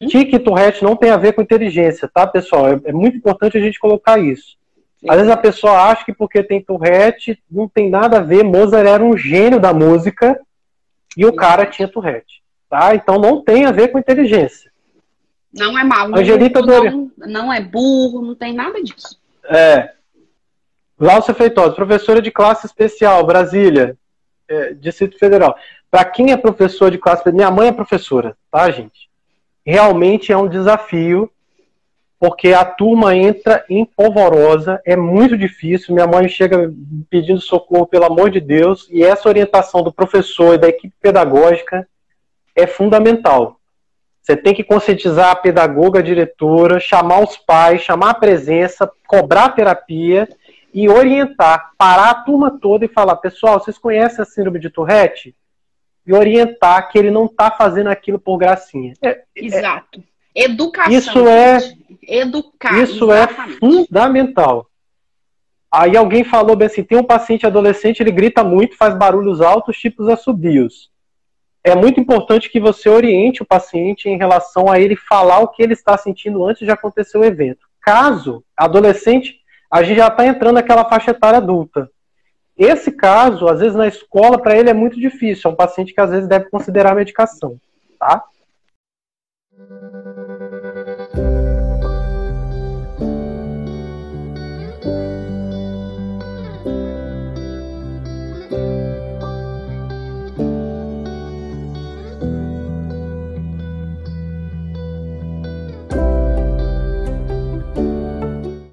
Tique e Tourette não tem a ver com inteligência, tá, pessoal? É, é muito importante a gente colocar isso. Sim. Às vezes a pessoa acha que porque tem Tourette não tem nada a ver. Mozart era um gênio da música e o cara tinha Tourette, tá? Então não tem a ver com inteligência. Não é maluco, Angelica não, não é burro, não tem nada disso. É. Glaucia Feitosa, professora de classe especial, Brasília, é, Distrito Federal. Para quem é professor de classe, minha mãe é professora, tá, gente? Realmente é um desafio, porque a turma entra em polvorosa, é muito difícil. Minha mãe chega pedindo socorro, pelo amor de Deus, e essa orientação do professor e da equipe pedagógica é fundamental. Você tem que conscientizar a pedagoga, a diretora, chamar os pais, chamar a presença, cobrar terapia e orientar, parar a turma toda e falar: pessoal, vocês conhecem a síndrome de Tourette? E orientar que ele não está fazendo aquilo por gracinha. É, é Exato. É, Educação. Isso é. Educar. Isso é exatamente. é fundamental. Aí alguém falou bem assim: tem um paciente adolescente, ele grita muito, faz barulhos altos, tipos assobios é muito importante que você oriente o paciente em relação a ele falar o que ele está sentindo antes de acontecer o evento. Caso adolescente, a gente já está entrando naquela faixa etária adulta. Esse caso, às vezes na escola, para ele é muito difícil. É um paciente que às vezes deve considerar a medicação, tá?